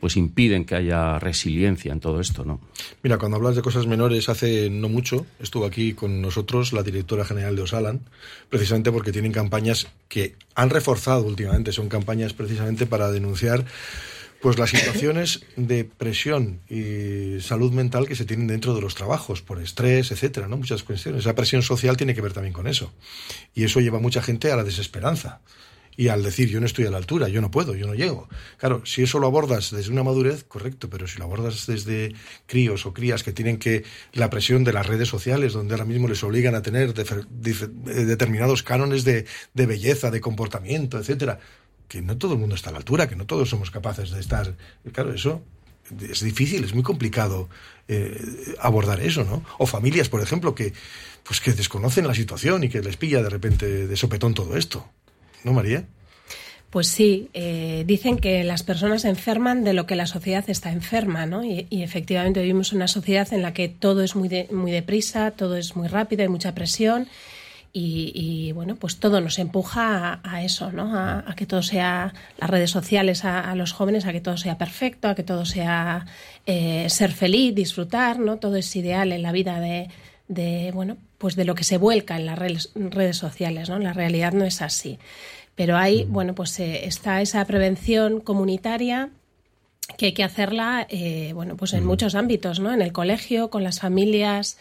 Speaker 4: pues impiden que haya resiliencia en todo esto, ¿no?
Speaker 2: Mira, cuando hablas de cosas menores, hace no mucho estuvo aquí con nosotros la directora general de Osalan, precisamente porque tienen campañas que han reforzado últimamente, son campañas precisamente para denunciar pues las situaciones de presión y salud mental que se tienen dentro de los trabajos, por estrés, etcétera, ¿no? Muchas cuestiones. Esa presión social tiene que ver también con eso. Y eso lleva a mucha gente a la desesperanza. Y al decir, yo no estoy a la altura, yo no puedo, yo no llego. Claro, si eso lo abordas desde una madurez, correcto, pero si lo abordas desde críos o crías que tienen que la presión de las redes sociales, donde ahora mismo les obligan a tener eh, determinados cánones de, de belleza, de comportamiento, etcétera, que no todo el mundo está a la altura, que no todos somos capaces de estar. Claro, eso es difícil, es muy complicado eh, abordar eso, ¿no? O familias, por ejemplo, que pues que desconocen la situación y que les pilla de repente de sopetón todo esto. ¿No, María?
Speaker 3: Pues sí, eh, dicen que las personas se enferman de lo que la sociedad está enferma, ¿no? Y, y efectivamente vivimos una sociedad en la que todo es muy, de- muy deprisa, todo es muy rápido, hay mucha presión y, y, bueno, pues todo nos empuja a, a eso, ¿no? A, a que todo sea, las redes sociales a, a los jóvenes, a que todo sea perfecto, a que todo sea eh, ser feliz, disfrutar, ¿no? Todo es ideal en la vida de, de, bueno, pues de lo que se vuelca en las redes, redes sociales, ¿no? La realidad no es así. Pero hay, bueno, pues eh, está esa prevención comunitaria que hay que hacerla, eh, bueno, pues en muchos ámbitos, ¿no? En el colegio, con las familias,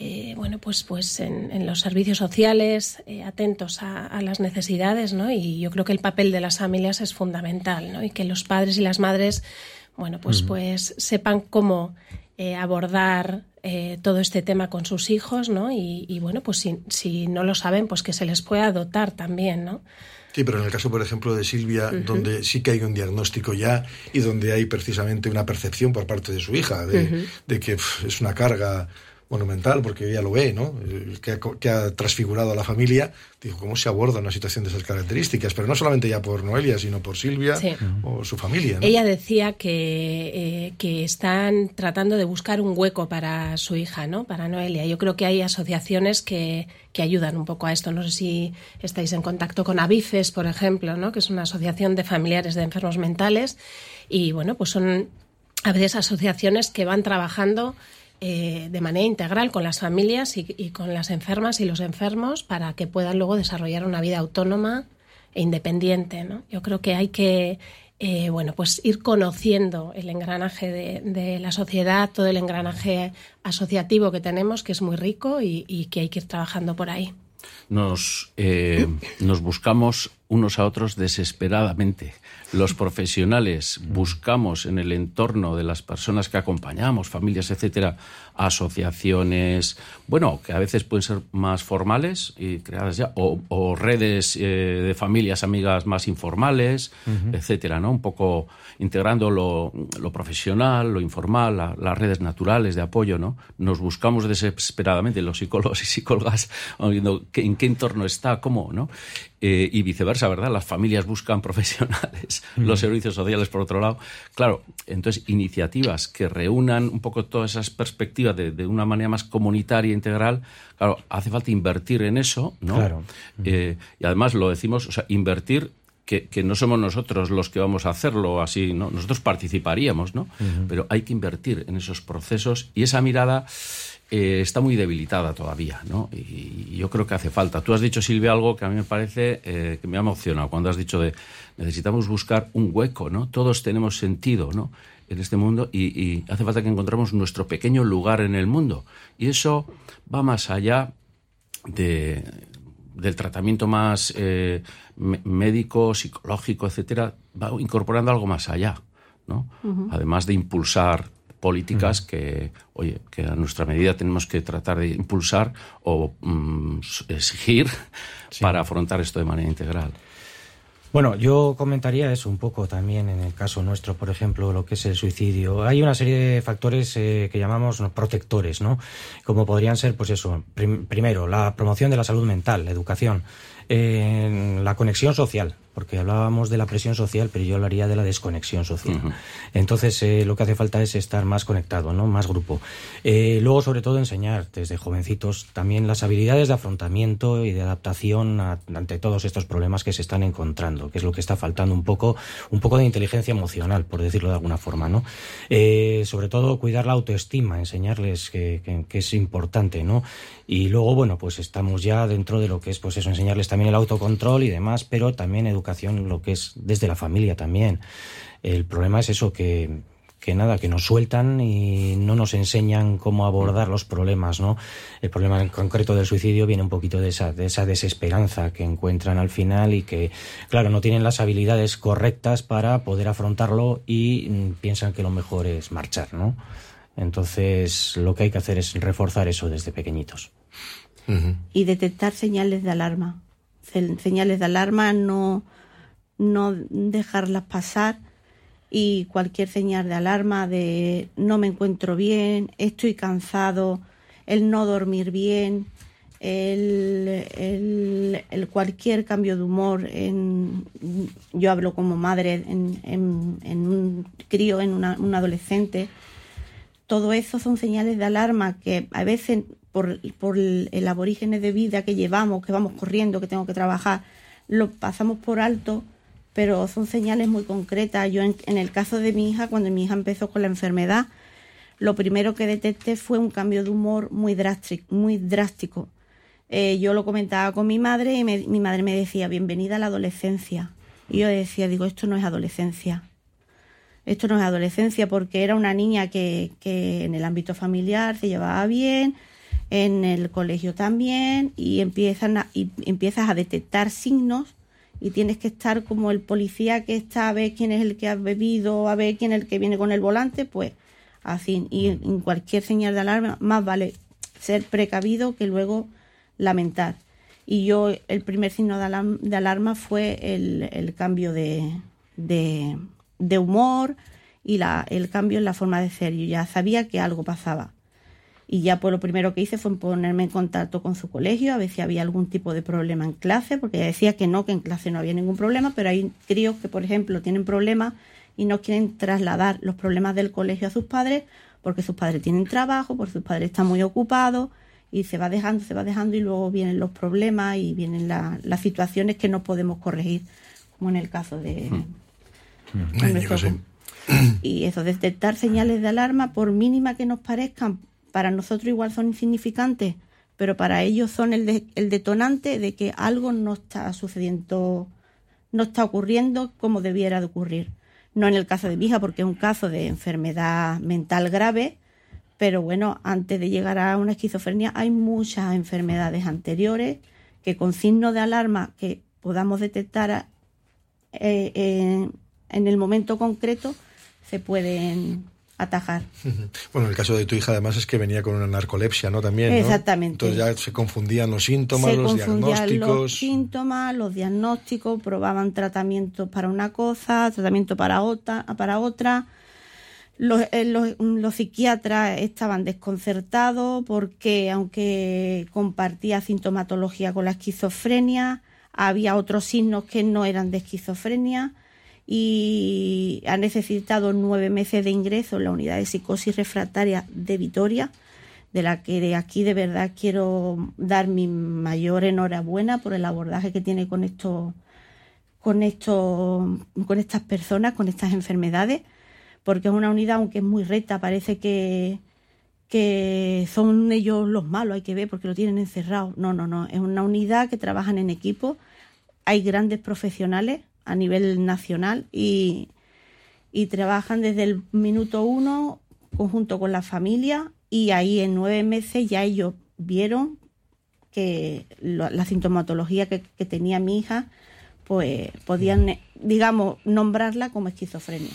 Speaker 3: eh, bueno, pues, pues en, en los servicios sociales, eh, atentos a, a las necesidades, ¿no? Y yo creo que el papel de las familias es fundamental, ¿no? Y que los padres y las madres, bueno, pues, pues sepan cómo eh, abordar todo este tema con sus hijos, ¿no? Y, y, bueno, pues si, si no lo saben, pues que se les pueda dotar también, ¿no?
Speaker 2: Sí, pero en el caso, por ejemplo, de Silvia, donde sí que hay un diagnóstico ya y donde hay precisamente una percepción por parte de su hija de, que es una carga monumental, porque ella lo ve, ¿no? El Que ha, que ha transfigurado a la familia. Dijo, ¿cómo se aborda una situación de esas características? Pero no solamente ya por Noelia, sino por Silvia
Speaker 3: Sí.
Speaker 2: o su familia, ¿no?
Speaker 3: Ella decía que, eh, que están tratando de buscar un hueco para su hija, ¿no? Para Noelia. Yo creo que hay asociaciones que, que ayudan un poco a esto. No sé si estáis en contacto con Avifes, por ejemplo, ¿no? Que es una asociación de familiares de enfermos mentales. Y bueno, pues son a veces asociaciones que van trabajando eh, de manera integral con las familias y, con las enfermas y los enfermos para que puedan luego desarrollar una vida autónoma e independiente. ¿no? Yo creo que hay que eh, bueno, pues ir conociendo el engranaje de, la sociedad, todo el engranaje asociativo que tenemos, que es muy rico y, y que hay que ir trabajando por ahí.
Speaker 4: Nos, eh, nos buscamos unos a otros desesperadamente. Los profesionales buscamos en el entorno de las personas que acompañamos, familias, etcétera, asociaciones, bueno, que a veces pueden ser más formales y creadas ya, o, o redes eh, de familias, amigas más informales, uh -huh. etcétera, ¿no? Un poco integrando lo, lo profesional, lo informal, la, las redes naturales de apoyo, ¿no? Nos buscamos desesperadamente los psicólogos y psicólogas viendo en qué entorno está, cómo, ¿no? Eh, y viceversa, ¿verdad? Las familias buscan profesionales, mm. los servicios sociales por otro lado. Claro, entonces iniciativas que reúnan un poco todas esas perspectivas de, de una manera más comunitaria, integral, claro, hace falta invertir en eso, ¿no?
Speaker 6: Claro.
Speaker 4: Eh, y además lo decimos, o sea, invertir que, que, no somos nosotros los que vamos a hacerlo así, ¿no? Nosotros participaríamos, ¿no? Uh -huh. Pero hay que invertir en esos procesos y esa mirada eh, está muy debilitada todavía, ¿no? Y yo creo que hace falta. Tú has dicho, Silvia, algo que a mí me parece eh, que me ha emocionado cuando has dicho de necesitamos buscar un hueco, ¿no? Todos tenemos sentido, ¿no? En este mundo y, y hace falta que encontremos nuestro pequeño lugar en el mundo. Y eso va más allá de, del tratamiento más eh, médico, psicológico, etcétera, va incorporando algo más allá, ¿no? Uh -huh. Además de impulsar políticas uh -huh. que, oye, que a nuestra medida tenemos que tratar de impulsar o mm, exigir sí. para afrontar esto de manera integral.
Speaker 6: Bueno, yo comentaría eso un poco también en el caso nuestro, por ejemplo, lo que es el suicidio. Hay una serie de factores eh, que llamamos protectores, ¿no? Como podrían ser, pues eso, prim primero, la promoción de la salud mental, la educación, eh, la conexión social, porque hablábamos de la presión social, pero yo hablaría de la desconexión social. Uh -huh. Entonces, eh, lo que hace falta es estar más conectado, ¿no? Más grupo. Eh, luego, sobre todo, enseñar desde jovencitos también las habilidades de afrontamiento y de adaptación a, ante todos estos problemas que se están encontrando, que es lo que está faltando un poco, un poco de inteligencia emocional, por decirlo de alguna forma, ¿no? Eh, sobre todo, cuidar la autoestima, enseñarles que, que, que es importante, ¿no? Y luego, bueno, pues estamos ya dentro de lo que es, pues eso, enseñarles también el autocontrol y demás, pero también educación, lo que es desde la familia también. El problema es eso, que, que nada, que nos sueltan y no nos enseñan cómo abordar los problemas, ¿no? El problema en concreto del suicidio viene un poquito de esa, de esa desesperanza que encuentran al final y que, claro, no tienen las habilidades correctas para poder afrontarlo y mm, piensan que lo mejor es marchar, ¿no? Entonces, lo que hay que hacer es reforzar eso desde pequeñitos.
Speaker 5: Uh -huh. Y detectar señales de alarma señales de alarma, no, no dejarlas pasar y cualquier señal de alarma de no me encuentro bien, estoy cansado, el no dormir bien, el, el, cualquier cambio de humor, en, yo hablo como madre en, en, en un crío, en una, un adolescente, todo eso son señales de alarma que a veces por, por el, el aborígenes de vida que llevamos, que vamos corriendo, que tengo que trabajar, lo pasamos por alto, pero son señales muy concretas. Yo en, en, el caso de mi hija, cuando mi hija empezó con la enfermedad, lo primero que detecté fue un cambio de humor muy drástico. Muy drástico. Eh, yo lo comentaba con mi madre y me, mi madre me decía, bienvenida a la adolescencia. Y yo decía, digo, esto no es adolescencia. Esto no es adolescencia porque era una niña que, que en el ámbito familiar se llevaba bien, en el colegio también y empiezan a, y empiezas a detectar signos y tienes que estar como el policía que está a ver quién es el que ha bebido, a ver quién es el que viene con el volante, pues así. Y en cualquier señal de alarma, más vale ser precavido que luego lamentar. Y yo, el primer signo de alarma, de alarma fue el, el cambio de, de, de, humor y la, el cambio en la forma de ser. Yo ya sabía que algo pasaba y ya pues lo primero que hice fue ponerme en contacto con su colegio, a ver si había algún tipo de problema en clase, porque ella decía que no, que en clase no había ningún problema, pero hay críos que, por ejemplo, tienen problemas y no quieren trasladar los problemas del colegio a sus padres porque sus padres tienen trabajo, porque sus padres están muy ocupados y se va dejando, se va dejando y luego vienen los problemas y vienen la, las situaciones que no podemos corregir, como en el caso de...
Speaker 2: Mm. Mm.
Speaker 5: Y eso, detectar señales de alarma, por mínima que nos parezcan, para nosotros igual son insignificantes, pero para ellos son el, de, el detonante de que algo no está sucediendo, no está ocurriendo como debiera de ocurrir. No en el caso de mi hija, porque es un caso de enfermedad mental grave, pero bueno, antes de llegar a una esquizofrenia hay muchas enfermedades anteriores que con signos de alarma que podamos detectar eh, en, en el momento concreto se pueden atajar.
Speaker 2: Bueno, el caso de tu hija además es que venía con una narcolepsia, ¿no? También. ¿no?
Speaker 5: Exactamente.
Speaker 2: Entonces ya se confundían los síntomas,
Speaker 5: se
Speaker 2: los diagnósticos.
Speaker 5: los síntomas, los diagnósticos, probaban tratamientos para una cosa, tratamiento para otra, para otra. Los, eh, los- los psiquiatras estaban desconcertados porque aunque compartía sintomatología con la esquizofrenia, había otros signos que no eran de esquizofrenia y ha necesitado nueve meses de ingreso en la unidad de psicosis refractaria de Vitoria, de la que de aquí de verdad quiero dar mi mayor enhorabuena por el abordaje que tiene con estos con estos con estas personas, con estas enfermedades, porque es una unidad aunque es muy recta, parece que que son ellos los malos, hay que ver porque lo tienen encerrado. No, no, no, es una unidad que trabajan en equipo. Hay grandes profesionales a nivel nacional y, y trabajan desde el minuto uno conjunto con la familia y ahí en nueve meses ya ellos vieron que lo- la sintomatología que, que tenía mi hija pues podían, digamos, nombrarla como esquizofrenia.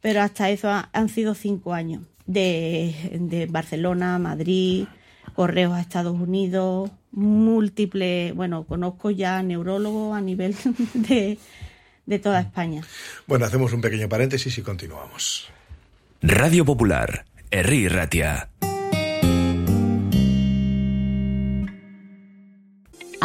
Speaker 5: Pero hasta eso ha- han sido cinco años de, de Barcelona, Madrid, correos a Estados Unidos, múltiples, bueno, conozco ya neurólogos a nivel de, de toda España.
Speaker 2: Bueno, hacemos un pequeño paréntesis y continuamos.
Speaker 7: Radio Popular, Herri Ratia.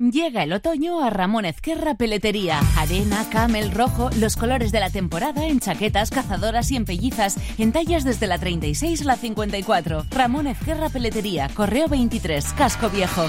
Speaker 10: Llega el otoño a Ramón Ezquerra Peletería. Arena, camel, rojo, los colores de la temporada en chaquetas, cazadoras y en pellizas, en tallas desde la 36 a la 54. Ramón Ezquerra Peletería, Correo 23, Casco Viejo.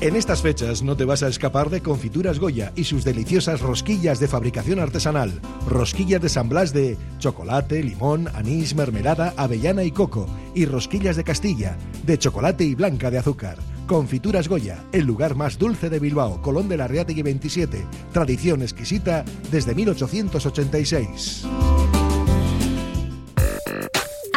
Speaker 2: En estas fechas no te vas a escapar de Confituras Goya y sus deliciosas rosquillas de fabricación artesanal. Rosquillas de San Blas de chocolate, limón, anís, mermelada, avellana y coco. Y rosquillas de Castilla, de chocolate y blanca de azúcar. Confituras Goya, el lugar más dulce de Bilbao, Colón de la Reategui 27. Tradición exquisita desde 1886.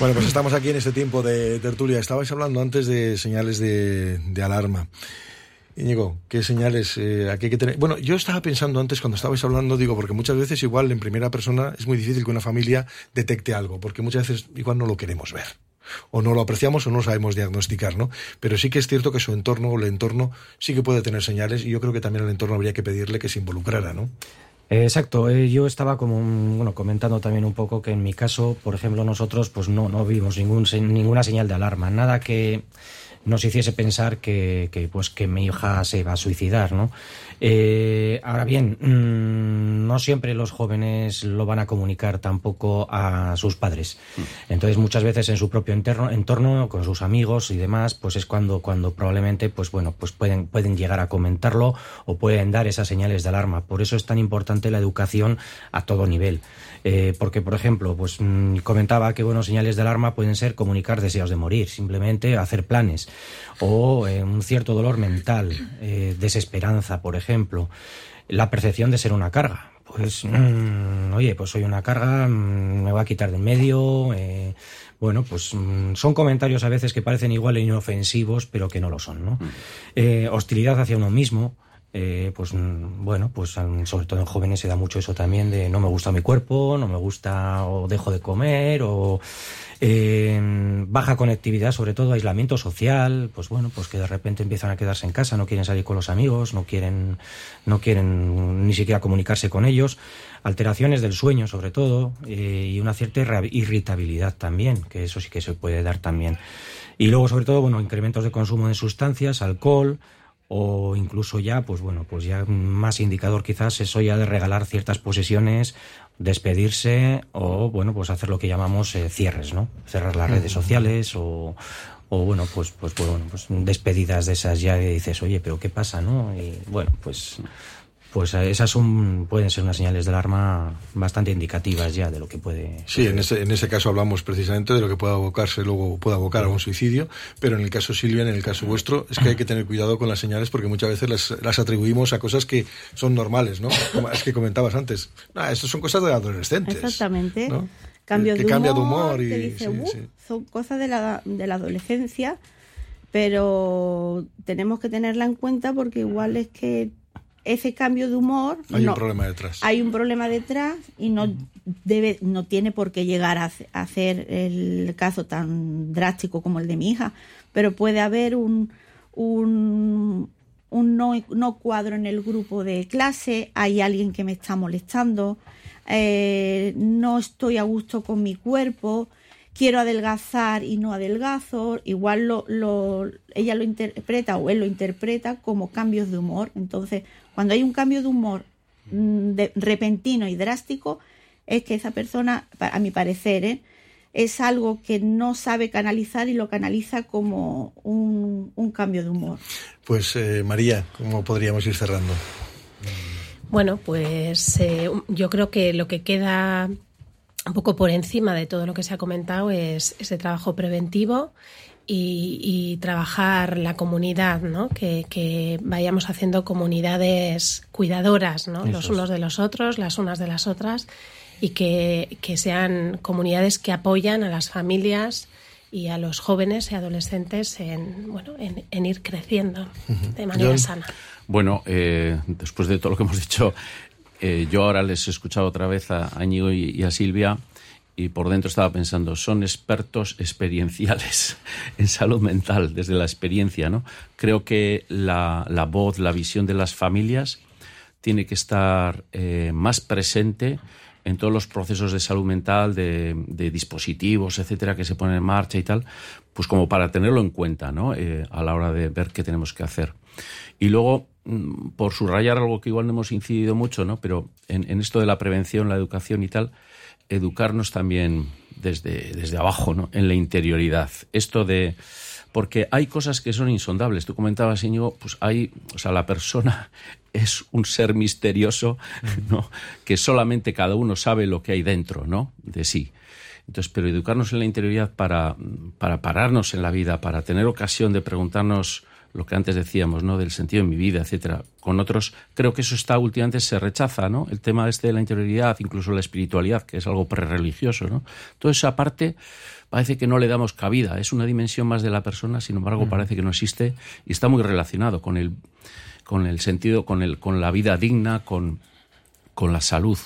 Speaker 2: Bueno, pues estamos aquí en este tiempo de tertulia. Estabais hablando antes de señales de, alarma. Íñigo, ¿qué señales eh, aquí hay que tener? Bueno, yo estaba pensando antes cuando estabais hablando, digo, porque muchas veces igual en primera persona es muy difícil que una familia detecte algo, porque muchas veces igual no lo queremos ver. O no lo apreciamos o no sabemos diagnosticar, ¿no? Pero sí que es cierto que su entorno o el entorno sí que puede tener señales y yo creo que también al entorno habría que pedirle que se involucrara, ¿no?
Speaker 6: Exacto, eh, yo estaba como bueno comentando también un poco que en mi caso, por ejemplo, nosotros pues no no vimos ningún ninguna señal de alarma, nada que nos hiciese pensar que, que, pues que mi hija se va a suicidar, ¿no? Eh, ahora bien, mmm, no siempre los jóvenes lo van a comunicar tampoco a sus padres. Entonces, muchas veces en su propio entorno, entorno con sus amigos y demás, pues es cuando, cuando probablemente, pues bueno, pues pueden, pueden llegar a comentarlo o pueden dar esas señales de alarma. Por eso es tan importante la educación a todo nivel. Eh, porque, por ejemplo, pues mmm, comentaba que bueno, señales de alarma pueden ser comunicar deseos de morir, simplemente hacer planes, o eh, un cierto dolor mental, eh, desesperanza, por ejemplo, la percepción de ser una carga. Pues, mmm, oye, pues soy una carga, mmm, me va a quitar de en medio. Bueno, pues mmm, son comentarios a veces que parecen igual e inofensivos, pero que no lo son, ¿no? Hostilidad hacia uno mismo. Eh, pues bueno, pues sobre todo en jóvenes se da mucho eso también de no me gusta mi cuerpo, no me gusta o dejo de comer o eh, baja conectividad, sobre todo aislamiento social, pues bueno, pues que de repente empiezan a quedarse en casa, no quieren salir con los amigos, no quieren, no quieren ni siquiera comunicarse con ellos, alteraciones del sueño sobre todo eh, y una cierta irritabilidad también, que eso sí que se puede dar también. Y luego sobre todo, bueno, incrementos de consumo de sustancias, alcohol, o incluso ya, pues bueno, pues ya más indicador quizás eso ya de regalar ciertas posesiones, despedirse o bueno, pues hacer lo que llamamos eh, cierres, ¿no? Cerrar las redes sociales o, o bueno, pues, pues, pues, bueno, pues despedidas de esas ya y dices, oye, pero ¿qué pasa, no? Y bueno, pues pues esas son, pueden ser unas señales de alarma bastante indicativas ya de lo que puede.
Speaker 2: Sí, en ese, en ese caso hablamos precisamente de lo que puede abocarse, luego puede abocar a un suicidio, pero en el caso Silvia, en el caso vuestro, es que hay que tener cuidado con las señales porque muchas veces las, las atribuimos a cosas que son normales, ¿no? Como es que comentabas antes, no, esto son cosas de adolescentes.
Speaker 5: Exactamente.
Speaker 2: ¿no?
Speaker 5: Cambio
Speaker 2: que
Speaker 5: de
Speaker 2: cambia de
Speaker 5: humor,
Speaker 2: humor y
Speaker 5: que dice,
Speaker 2: sí,
Speaker 5: "Uh,
Speaker 2: sí.
Speaker 5: son cosas de la, de la adolescencia, pero tenemos que tenerla en cuenta porque igual es que ese cambio de humor
Speaker 2: Hay
Speaker 5: no-
Speaker 2: un problema detrás.
Speaker 5: hay un problema detrás y no debe no tiene por qué llegar a, hace- a hacer el caso tan drástico como el de mi hija pero puede haber un un, un no, no cuadro en el grupo de clase hay alguien que me está molestando eh, no estoy a gusto con mi cuerpo quiero adelgazar y no adelgazo igual lo, lo ella lo interpreta o él lo interpreta como cambios de humor entonces cuando hay un cambio de humor mm, de- repentino y drástico es que esa persona, a mi parecer, ¿eh? es algo que no sabe canalizar y lo canaliza como un, un cambio de humor.
Speaker 2: Pues eh, María, ¿cómo podríamos ir cerrando?
Speaker 3: Bueno, pues eh, yo creo que lo que queda un poco por encima de todo lo que se ha comentado es ese trabajo preventivo y, y trabajar la comunidad, ¿no? Que, que vayamos haciendo comunidades cuidadoras, ¿no?
Speaker 11: Eso
Speaker 3: Los unos de los otros, las unas de las otras, y que, que sean comunidades que apoyan a las familias y a los jóvenes y adolescentes en, bueno, en, en ir creciendo de manera
Speaker 4: John.
Speaker 3: sana.
Speaker 4: Bueno, eh, después de todo lo que hemos dicho, eh, yo ahora les he escuchado otra vez a a Íñigo y, y a Silvia y por dentro estaba pensando, son expertos experienciales en salud mental, desde la experiencia, ¿no? Creo que la, la voz, la visión de las familias tiene que estar eh, más presente en todos los procesos de salud mental, de, dispositivos, etcétera, que se ponen en marcha y tal, pues como para tenerlo en cuenta, ¿no? Eh, a la hora de ver qué tenemos que hacer. Y luego, mm, por subrayar algo que igual no hemos incidido mucho, ¿no? Pero en, en esto de la prevención, la educación y tal, educarnos también desde, desde abajo, ¿no? En la interioridad. Esto de porque hay cosas que son insondables. Tú comentabas, Íñigo, pues hay, o sea, la persona es un ser misterioso, ¿no? Que solamente cada uno sabe lo que hay dentro, ¿no? De sí. Entonces, pero educarnos en la interioridad para, para pararnos en la vida, para tener ocasión de preguntarnos lo que antes decíamos, ¿no? Del sentido de mi vida, etcétera. Con otros, creo que eso está últimamente se rechaza, ¿no? El tema este de la interioridad, incluso la espiritualidad, que es algo prerreligioso, ¿no? Toda esa parte parece que no le damos cabida. Es una dimensión más de la persona, sin embargo, parece que no existe y está muy relacionado con el, con el sentido, con, el, con la vida digna, con, con la salud,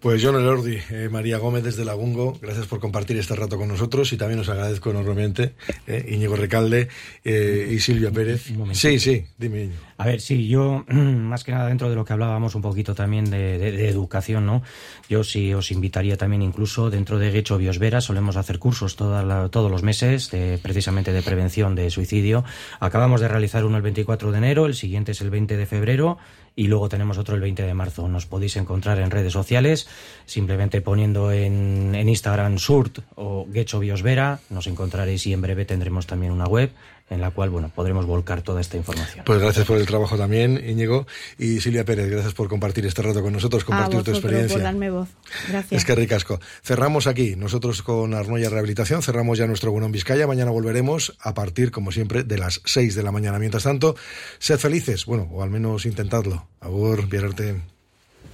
Speaker 2: pues John Elordi, eh, María Gómez desde Lagungo, gracias por compartir este rato con nosotros y también os agradezco enormemente eh, Íñigo Recalde eh, y Silvia Pérez. Sí, sí, dime
Speaker 6: A ver, sí, yo más que nada dentro de lo que hablábamos un poquito también de, educación, ¿no? Yo sí os invitaría también incluso dentro de Gecho Biosvera, solemos hacer cursos todos los meses de, precisamente de prevención de suicidio. Acabamos de realizar uno el 24 de enero, el siguiente es el 20 de febrero y luego tenemos otro el 20 de marzo. Nos podéis encontrar en redes sociales, simplemente poniendo en, Instagram Surt o Gecho Biosvera, nos encontraréis y en breve tendremos también una web en la cual bueno podremos volcar toda esta información.
Speaker 2: Pues gracias por el trabajo también, Íñigo. Y Silvia Pérez, gracias por compartir este rato con nosotros, compartir tu experiencia.
Speaker 5: por darme voz. Gracias.
Speaker 2: Es que ricasco. Cerramos aquí, nosotros con Arnoya Rehabilitación, cerramos ya nuestro Bueno en Vizcaya. Mañana volveremos a partir, como siempre, de las 6 de la mañana. Mientras tanto, sed felices, bueno, o al menos intentadlo. Agur, Pierarte.